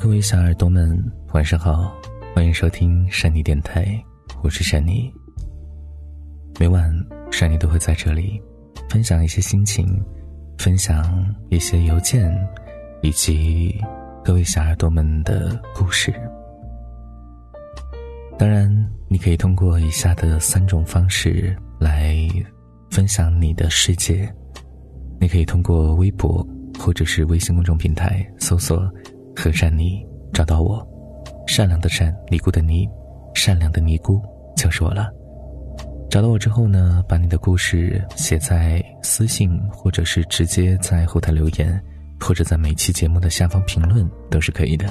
各位小耳朵们，晚上好，欢迎收听山妮电台，我是山妮。每晚山妮都会在这里分享一些心情，分享一些邮件，以及各位小耳朵们的故事。当然，你可以通过以下的三种方式来分享你的世界。你可以通过微博或者是微信公众平台搜索。和善妮找到我，善良的善，尼姑的尼，善良的尼姑就是我了。找到我之后呢，把你的故事写在私信，或者是直接在后台留言，或者在每期节目的下方评论都是可以的。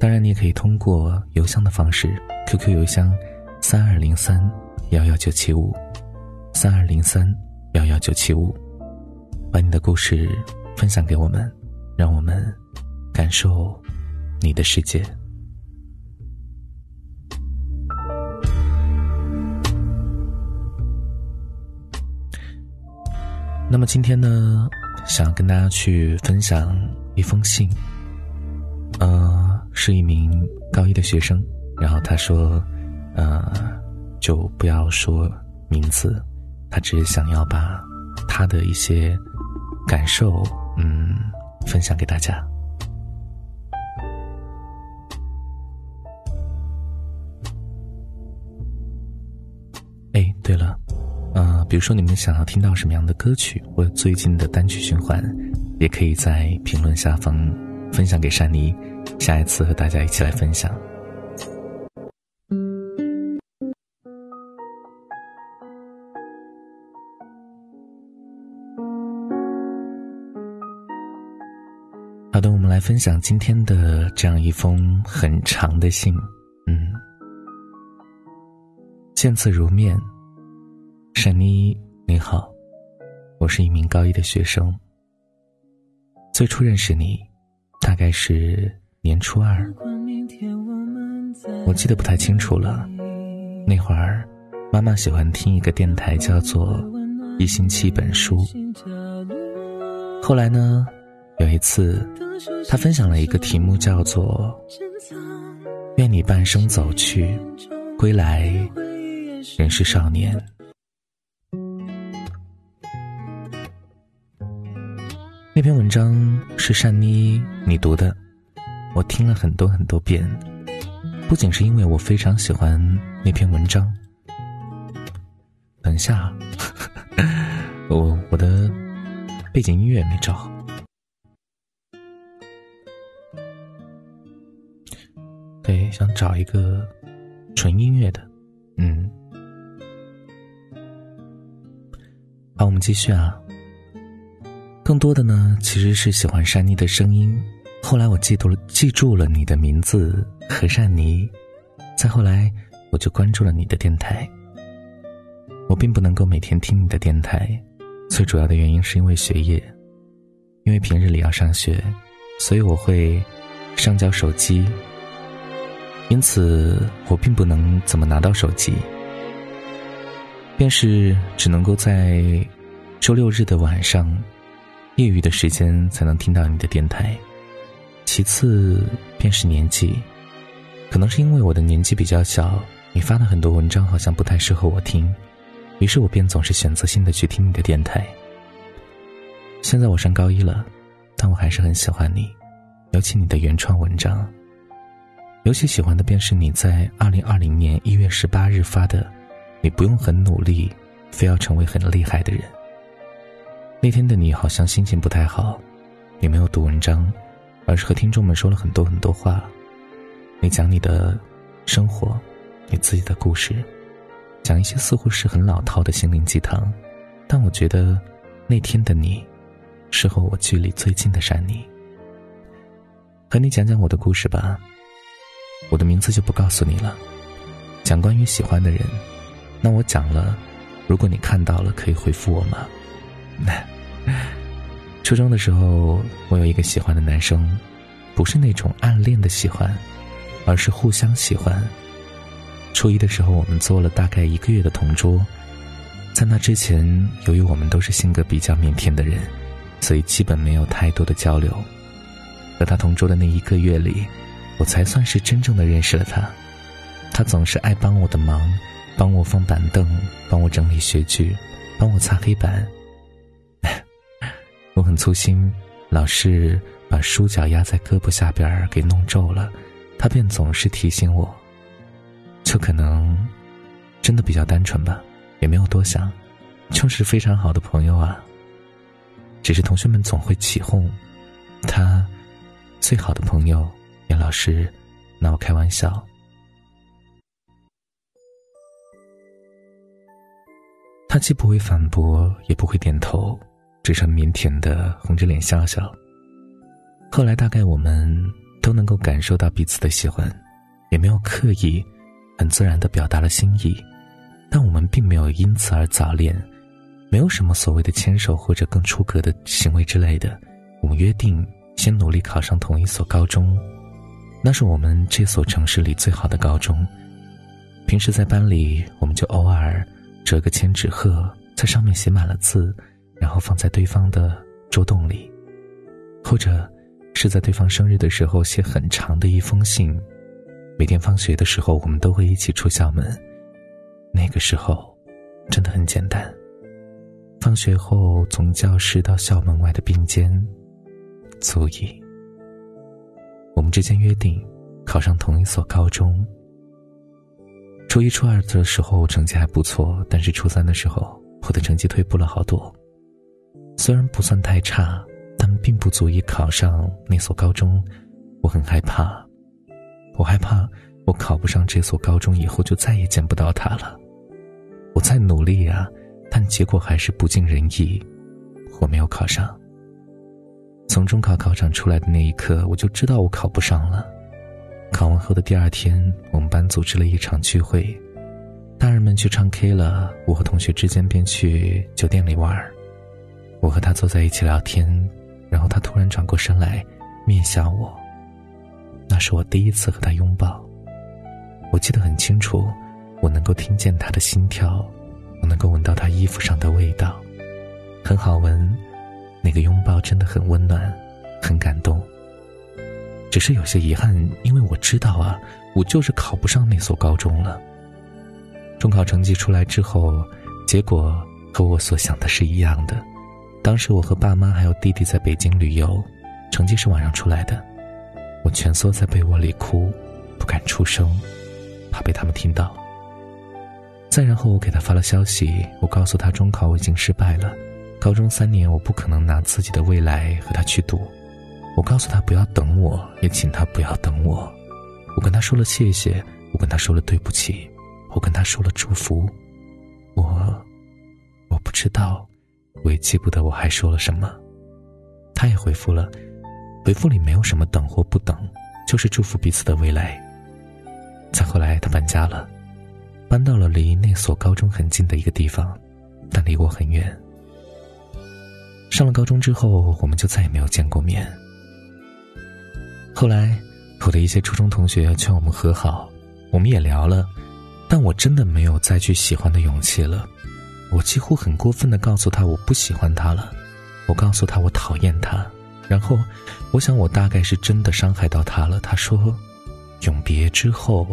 当然，你也可以通过邮箱的方式，QQ 邮箱三二零三幺幺九七五，三二零三幺幺九七五，把你的故事分享给我们，让我们。感受你的世界。那么今天呢，想要跟大家去分享一封信。呃，是一名高一的学生，然后他说，呃，就不要说名字，他只是想要把他的一些感受，嗯，分享给大家。对了，呃，比如说你们想要听到什么样的歌曲，或最近的单曲循环，也可以在评论下方分享给珊妮，下一次和大家一起来分享。好的，我们来分享今天的这样一封很长的信，嗯，见字如面。沈妮，你好，我是一名高一的学生。最初认识你，大概是年初二，我记得不太清楚了。那会儿，妈妈喜欢听一个电台，叫做《一星期一本书》。后来呢，有一次，她分享了一个题目，叫做“愿你半生走去，归来仍是少年”。那篇文章是善妮你读的，我听了很多很多遍，不仅是因为我非常喜欢那篇文章。等一下，我我的背景音乐没找好，对，想找一个纯音乐的，嗯，好，我们继续啊。更多的呢，其实是喜欢珊妮的声音。后来我记住了，记住了你的名字何善妮。再后来，我就关注了你的电台。我并不能够每天听你的电台，最主要的原因是因为学业，因为平日里要上学，所以我会上交手机，因此我并不能怎么拿到手机，便是只能够在周六日的晚上。业余的时间才能听到你的电台，其次便是年纪，可能是因为我的年纪比较小，你发的很多文章好像不太适合我听，于是我便总是选择性的去听你的电台。现在我上高一了，但我还是很喜欢你，尤其你的原创文章，尤其喜欢的便是你在二零二零年一月十八日发的，你不用很努力，非要成为很厉害的人。那天的你好像心情不太好，你没有读文章，而是和听众们说了很多很多话。你讲你的生活，你自己的故事，讲一些似乎是很老套的心灵鸡汤，但我觉得那天的你，是和我距离最近的山妮。和你讲讲我的故事吧，我的名字就不告诉你了。讲关于喜欢的人，那我讲了，如果你看到了，可以回复我吗？初中的时候，我有一个喜欢的男生，不是那种暗恋的喜欢，而是互相喜欢。初一的时候，我们做了大概一个月的同桌，在那之前，由于我们都是性格比较腼腆的人，所以基本没有太多的交流。和他同桌的那一个月里，我才算是真正的认识了他。他总是爱帮我的忙，帮我放板凳，帮我整理学具，帮我擦黑板。我很粗心，老是把书角压在胳膊下边给弄皱了，他便总是提醒我。就可能真的比较单纯吧，也没有多想，就是非常好的朋友啊。只是同学们总会起哄，他最好的朋友也老是拿我开玩笑。他既不会反驳，也不会点头，只是腼腆的红着脸笑笑。后来大概我们都能够感受到彼此的喜欢，也没有刻意，很自然的表达了心意，但我们并没有因此而早恋，没有什么所谓的牵手或者更出格的行为之类的。我们约定先努力考上同一所高中，那是我们这所城市里最好的高中。平时在班里，我们就偶尔。折个千纸鹤，在上面写满了字，然后放在对方的桌洞里，或者是在对方生日的时候写很长的一封信。每天放学的时候，我们都会一起出校门。那个时候，真的很简单。放学后，从教室到校门外的并肩，足以。我们之间约定，考上同一所高中。初一、初二的时候成绩还不错，但是初三的时候我的成绩退步了好多。虽然不算太差，但并不足以考上那所高中。我很害怕，我害怕我考不上这所高中以后就再也见不到他了。我在努力啊，但结果还是不尽人意，我没有考上。从中考考场出来的那一刻，我就知道我考不上了。考完后的第二天，我们班组织了一场聚会，大人们去唱 K 了，我和同学之间便去酒店里玩我和他坐在一起聊天，然后他突然转过身来，面向我。那是我第一次和他拥抱。我记得很清楚，我能够听见他的心跳，我能够闻到他衣服上的味道，很好闻。那个拥抱真的很温暖，很感动。只是有些遗憾，因为我知道啊，我就是考不上那所高中了。中考成绩出来之后，结果和我所想的是一样的。当时我和爸妈还有弟弟在北京旅游，成绩是晚上出来的。我蜷缩在被窝里哭，不敢出声，怕被他们听到。再然后，我给他发了消息，我告诉他中考我已经失败了，高中三年我不可能拿自己的未来和他去赌。我告诉他不要等我，也请他不要等我。我跟他说了谢谢，我跟他说了对不起，我跟他说了祝福。我，我不知道，我也记不得我还说了什么。他也回复了，回复里没有什么等或不等，就是祝福彼此的未来。再后来，他搬家了，搬到了离那所高中很近的一个地方，但离我很远。上了高中之后，我们就再也没有见过面。后来，我的一些初中同学劝我们和好，我们也聊了，但我真的没有再去喜欢的勇气了。我几乎很过分的告诉他我不喜欢他了，我告诉他我讨厌他，然后，我想我大概是真的伤害到他了。他说，永别之后，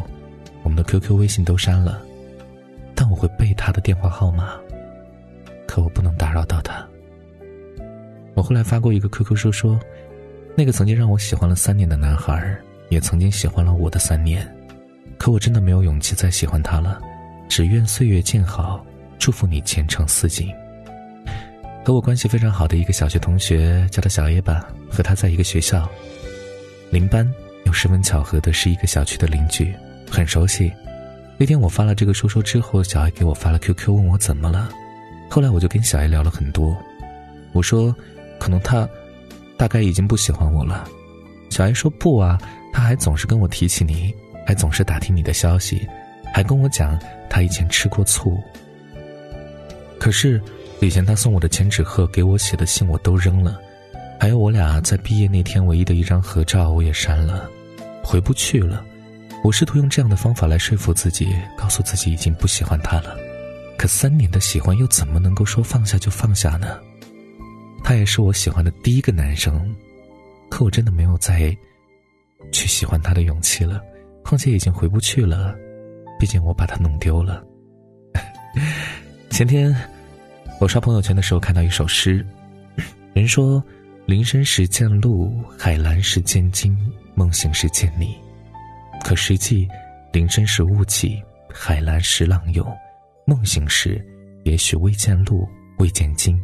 我们的 QQ、微信都删了，但我会背他的电话号码，可我不能打扰到他。我后来发过一个 QQ 说说。那个曾经让我喜欢了三年的男孩，也曾经喜欢了我的三年，可我真的没有勇气再喜欢他了。只愿岁月静好，祝福你前程似锦。和我关系非常好的一个小学同学，叫他小 A 吧，和他在一个学校，邻班，又十分巧合的是一个小区的邻居，很熟悉。那天我发了这个说说之后，小 A 给我发了 QQ，问我怎么了。后来我就跟小 A 聊了很多，我说，可能他。大概已经不喜欢我了，小艾说不啊，他还总是跟我提起你，还总是打听你的消息，还跟我讲他以前吃过醋。可是以前他送我的千纸鹤，给我写的信我都扔了，还有我俩在毕业那天唯一的一张合照我也删了，回不去了。我试图用这样的方法来说服自己，告诉自己已经不喜欢他了，可三年的喜欢又怎么能够说放下就放下呢？他也是我喜欢的第一个男生，可我真的没有再去喜欢他的勇气了。况且已经回不去了，毕竟我把他弄丢了。前天我刷朋友圈的时候看到一首诗，人说：“林深时见鹿，海蓝时见鲸，梦醒时见你。”可实际，林深时雾起，海蓝时浪涌，梦醒时也许未见鹿，未见鲸，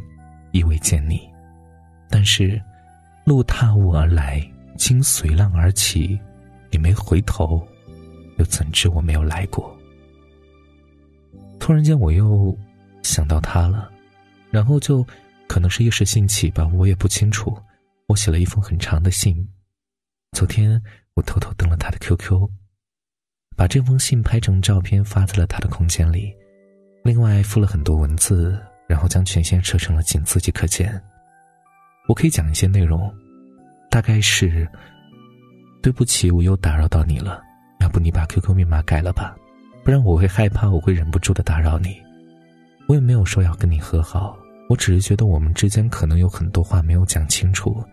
亦未见你。但是，鹿踏雾而来，鲸随浪而起，你没回头。又怎知我没有来过？突然间，我又想到他了，然后就可能是一时兴起吧，我也不清楚。我写了一封很长的信，昨天我偷偷登了他的 QQ，把这封信拍成照片发在了他的空间里，另外附了很多文字，然后将权限设成了仅自己可见。我可以讲一些内容，大概是：对不起，我又打扰到你了。要不你把 QQ 密码改了吧，不然我会害怕，我会忍不住的打扰你。我也没有说要跟你和好，我只是觉得我们之间可能有很多话没有讲清楚，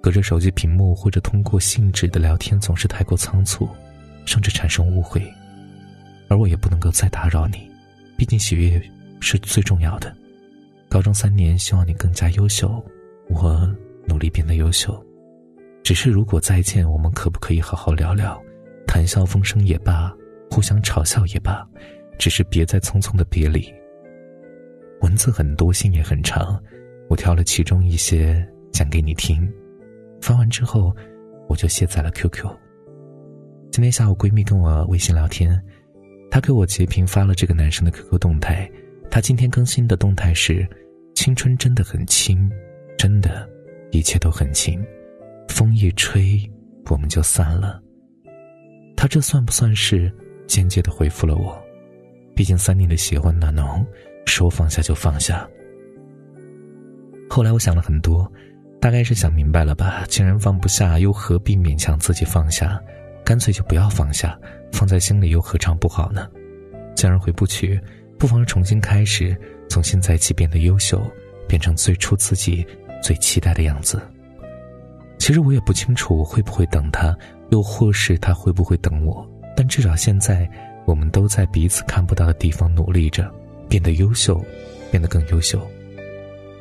隔着手机屏幕或者通过信纸的聊天总是太过仓促，甚至产生误会。而我也不能够再打扰你，毕竟喜悦是最重要的。高中三年，希望你更加优秀，我努力变得优秀。只是如果再见，我们可不可以好好聊聊？谈笑风生也罢，互相嘲笑也罢，只是别再匆匆的别离。文字很多，信也很长，我挑了其中一些讲给你听。发完之后，我就卸载了 QQ。今天下午，闺蜜跟我微信聊天，她给我截屏发了这个男生的 QQ 动态。他今天更新的动态是：青春真的很轻，真的，一切都很轻。风一吹，我们就散了。他这算不算是间接的回复了我？毕竟三年的喜欢那浓，说放下就放下。后来我想了很多，大概是想明白了吧。既然放不下，又何必勉强自己放下？干脆就不要放下，放在心里又何尝不好呢？既然回不去，不妨重新开始，从现在起变得优秀，变成最初自己最期待的样子。其实我也不清楚我会不会等他。又或是他会不会等我？但至少现在，我们都在彼此看不到的地方努力着，变得优秀，变得更优秀。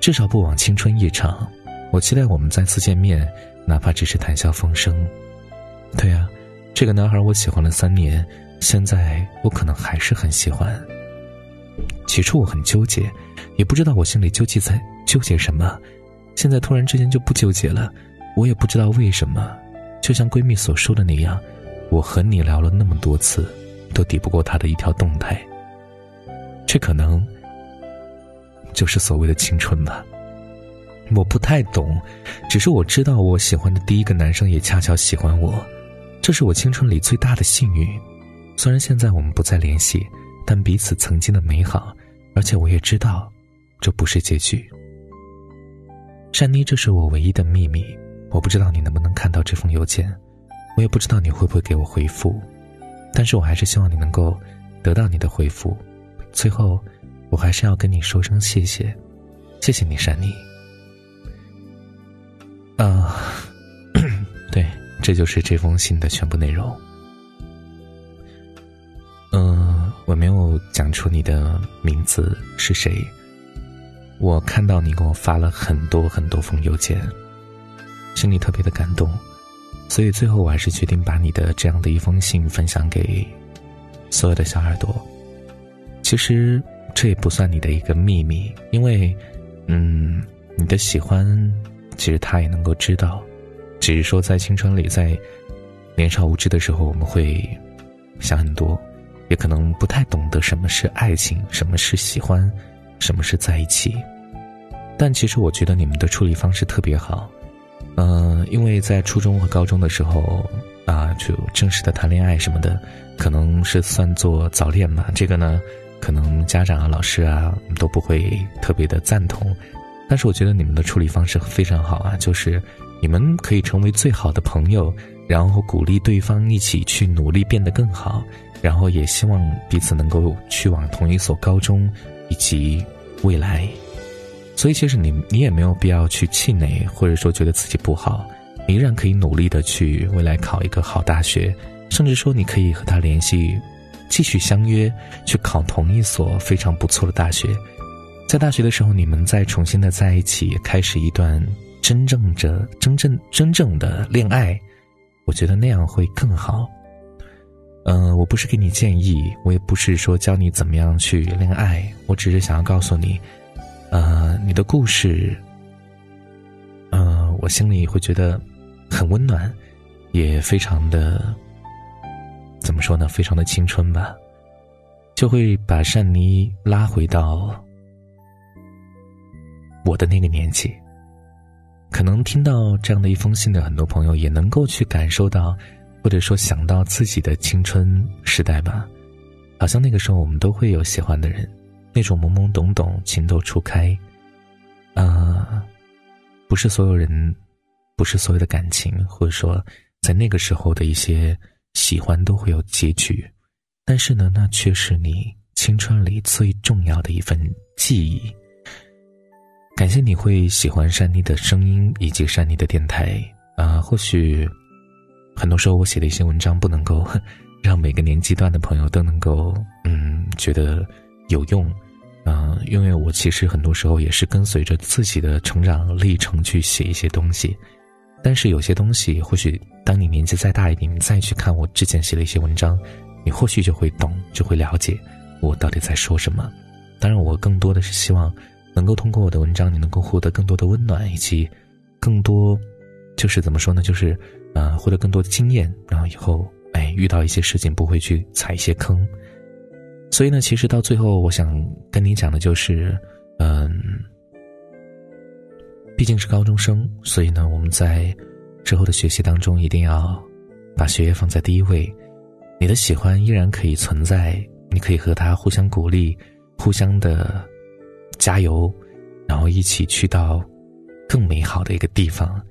至少不枉青春一场。我期待我们再次见面，哪怕只是谈笑风生。对啊，这个男孩我喜欢了三年，现在我可能还是很喜欢。起初我很纠结，也不知道我心里究竟在纠结什么。现在突然之间就不纠结了，我也不知道为什么。就像闺蜜所说的那样，我和你聊了那么多次，都抵不过他的一条动态。这可能就是所谓的青春吧。我不太懂，只是我知道我喜欢的第一个男生也恰巧喜欢我，这是我青春里最大的幸运。虽然现在我们不再联系，但彼此曾经的美好，而且我也知道，这不是结局。珊妮，这是我唯一的秘密。我不知道你能不能看到这封邮件，我也不知道你会不会给我回复，但是我还是希望你能够得到你的回复。最后，我还是要跟你说声谢谢，谢谢你，珊妮。啊，对，这就是这封信的全部内容。嗯，我没有讲出你的名字是谁，我看到你给我发了很多很多封邮件。心里特别的感动，所以最后我还是决定把你的这样的一封信分享给所有的小耳朵。其实这也不算你的一个秘密，因为，嗯，你的喜欢，其实他也能够知道，只是说在青春里，在年少无知的时候，我们会想很多，也可能不太懂得什么是爱情，什么是喜欢，什么是在一起。但其实我觉得你们的处理方式特别好。嗯，因为在初中和高中的时候，啊，就正式的谈恋爱什么的，可能是算作早恋吧。这个呢，可能家长啊、老师啊都不会特别的赞同。但是我觉得你们的处理方式非常好啊，就是你们可以成为最好的朋友，然后鼓励对方一起去努力变得更好，然后也希望彼此能够去往同一所高中，以及未来。所以，其实你你也没有必要去气馁，或者说觉得自己不好，你依然可以努力的去未来考一个好大学，甚至说你可以和他联系，继续相约去考同一所非常不错的大学。在大学的时候，你们再重新的在一起，开始一段真正的、真正、真正的恋爱，我觉得那样会更好。嗯，我不是给你建议，我也不是说教你怎么样去恋爱，我只是想要告诉你，呃，你的故事，呃，我心里会觉得很温暖，也非常的，怎么说呢？非常的青春吧，就会把善妮拉回到我的那个年纪。可能听到这样的一封信的很多朋友，也能够去感受到。或者说想到自己的青春时代吧，好像那个时候我们都会有喜欢的人，那种懵懵懂懂、情窦初开。啊，不是所有人，不是所有的感情，或者说在那个时候的一些喜欢都会有结局，但是呢，那却是你青春里最重要的一份记忆。感谢你会喜欢山妮的声音以及山妮的电台啊，或许。很多时候，我写的一些文章不能够 让每个年纪段的朋友都能够嗯觉得有用，嗯，因为我其实很多时候也是跟随着自己的成长历程去写一些东西，但是有些东西或许当你年纪再大一点，你再去看我之前写的一些文章，你或许就会懂，就会了解我到底在说什么。当然，我更多的是希望能够通过我的文章，你能够获得更多的温暖，以及更多就是怎么说呢，就是。呃，获得更多的经验，然后以后，哎，遇到一些事情不会去踩一些坑。所以呢，其实到最后，我想跟你讲的就是，嗯，毕竟是高中生，所以呢，我们在之后的学习当中一定要把学业放在第一位。你的喜欢依然可以存在，你可以和他互相鼓励，互相的加油，然后一起去到更美好的一个地方。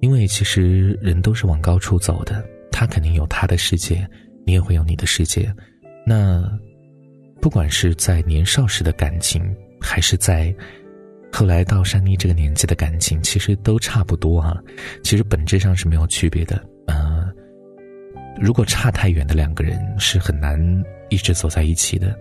因为其实人都是往高处走的，他肯定有他的世界，你也会有你的世界。那不管是在年少时的感情，还是在后来到珊妮这个年纪的感情，其实都差不多啊。其实本质上是没有区别的。呃，如果差太远的两个人是很难一直走在一起的。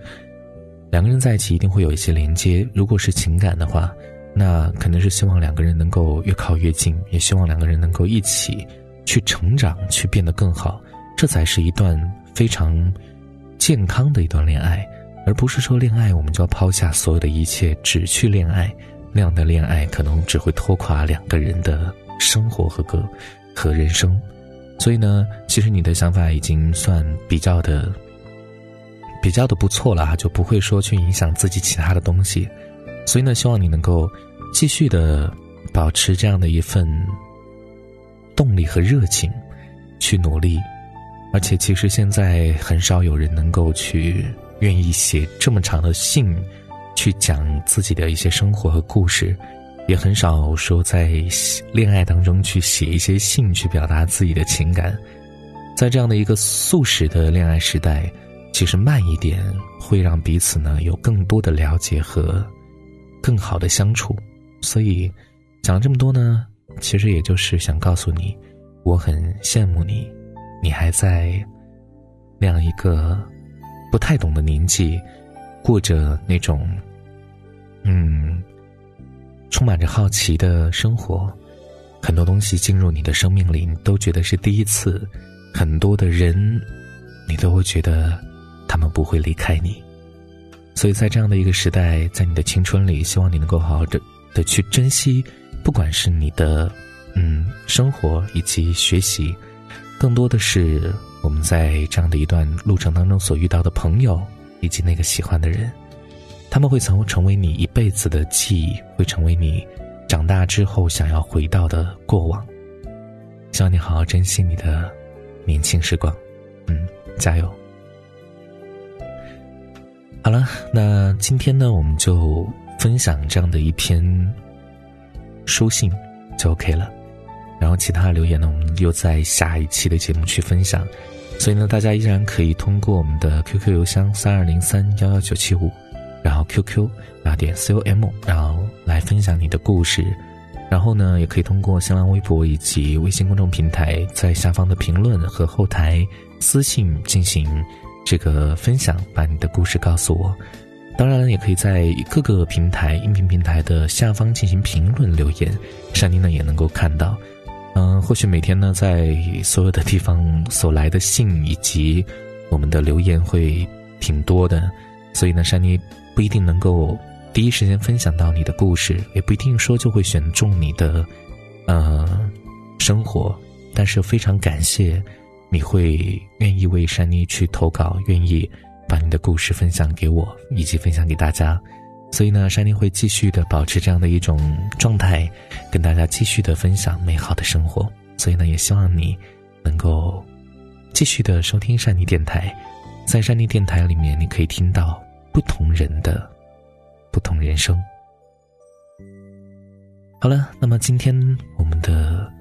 两个人在一起一定会有一些连接，如果是情感的话。那肯定是希望两个人能够越靠越近，也希望两个人能够一起去成长，去变得更好，这才是一段非常健康的一段恋爱，而不是说恋爱我们就要抛下所有的一切只去恋爱，那样的恋爱可能只会拖垮两个人的生活和个和人生。所以呢，其实你的想法已经算比较的比较的不错了哈，就不会说去影响自己其他的东西。所以呢，希望你能够继续的保持这样的一份动力和热情，去努力。而且，其实现在很少有人能够去愿意写这么长的信，去讲自己的一些生活和故事，也很少说在恋爱当中去写一些信，去表达自己的情感。在这样的一个速食的恋爱时代，其实慢一点会让彼此呢有更多的了解和。更好的相处，所以讲了这么多呢，其实也就是想告诉你，我很羡慕你，你还在那样一个不太懂的年纪，过着那种嗯充满着好奇的生活，很多东西进入你的生命里，你都觉得是第一次，很多的人，你都会觉得他们不会离开你。所以在这样的一个时代，在你的青春里，希望你能够好好的的去珍惜，不管是你的嗯生活以及学习，更多的是我们在这样的一段路程当中所遇到的朋友以及那个喜欢的人，他们会成成为你一辈子的记忆，会成为你长大之后想要回到的过往。希望你好好珍惜你的年轻时光，嗯，加油。好了，那今天呢，我们就分享这样的一篇书信就 OK 了。然后其他的留言呢，我们又在下一期的节目去分享。所以呢，大家依然可以通过我们的 QQ 邮箱三二零三幺幺九七五，然后 QQ 啊点 com，然后来分享你的故事。然后呢，也可以通过新浪微博以及微信公众平台，在下方的评论和后台私信进行这个分享，把你的故事告诉我。当然，也可以在各个平台音频平台的下方进行评论留言，珊妮呢也能够看到。嗯，或许每天呢，在所有的地方所来的信以及我们的留言会挺多的，所以呢，珊妮不一定能够。第一时间分享到你的故事，也不一定说就会选中你的，呃，生活。但是非常感谢，你会愿意为珊妮去投稿，愿意把你的故事分享给我，以及分享给大家。所以呢，珊妮会继续的保持这样的一种状态，跟大家继续的分享美好的生活。所以呢，也希望你能够继续的收听珊妮电台，在珊妮电台里面，你可以听到不同人的。不同人生。好了，那么今天我们的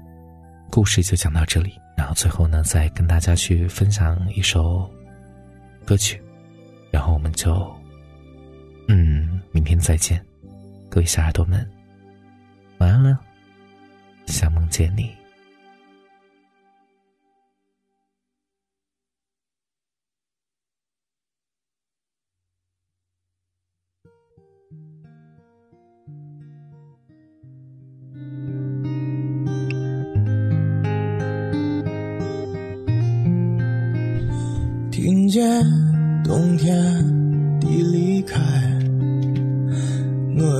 故事就讲到这里。然后最后呢，再跟大家去分享一首歌曲，然后我们就，明天再见，各位小耳朵们，晚安了，想梦见你。听见冬天的离开，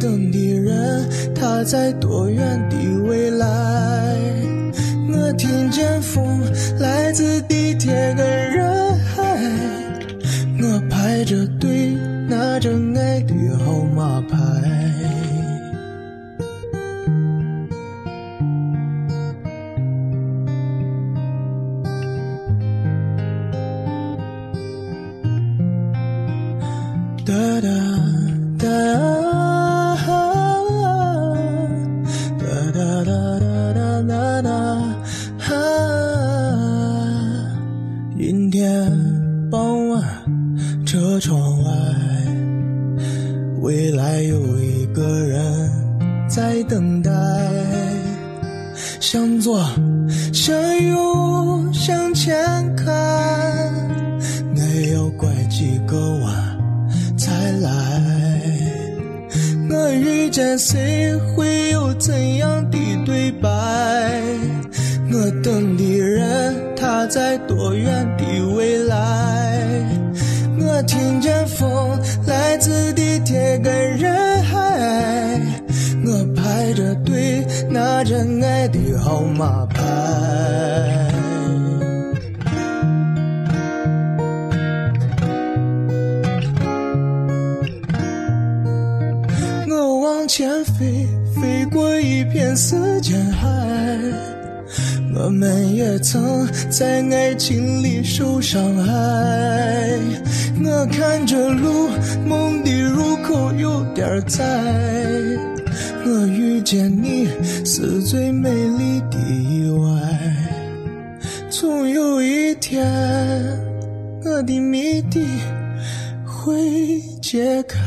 等的人，他在多远的未来？我听见风来自地铁跟人等待。向左，向右，向前看，我要拐几个弯才来。我遇见谁，会有怎样的对白？我等的人，他在多远的未来？我听见风来自地铁跟人拿着爱的号码牌。我往前飞，飞过一片时间海。我们也曾在爱情里受伤害。我看着路，梦的入口有点窄。我遇见你是最美丽的意外。总有一天，我的谜底会解开。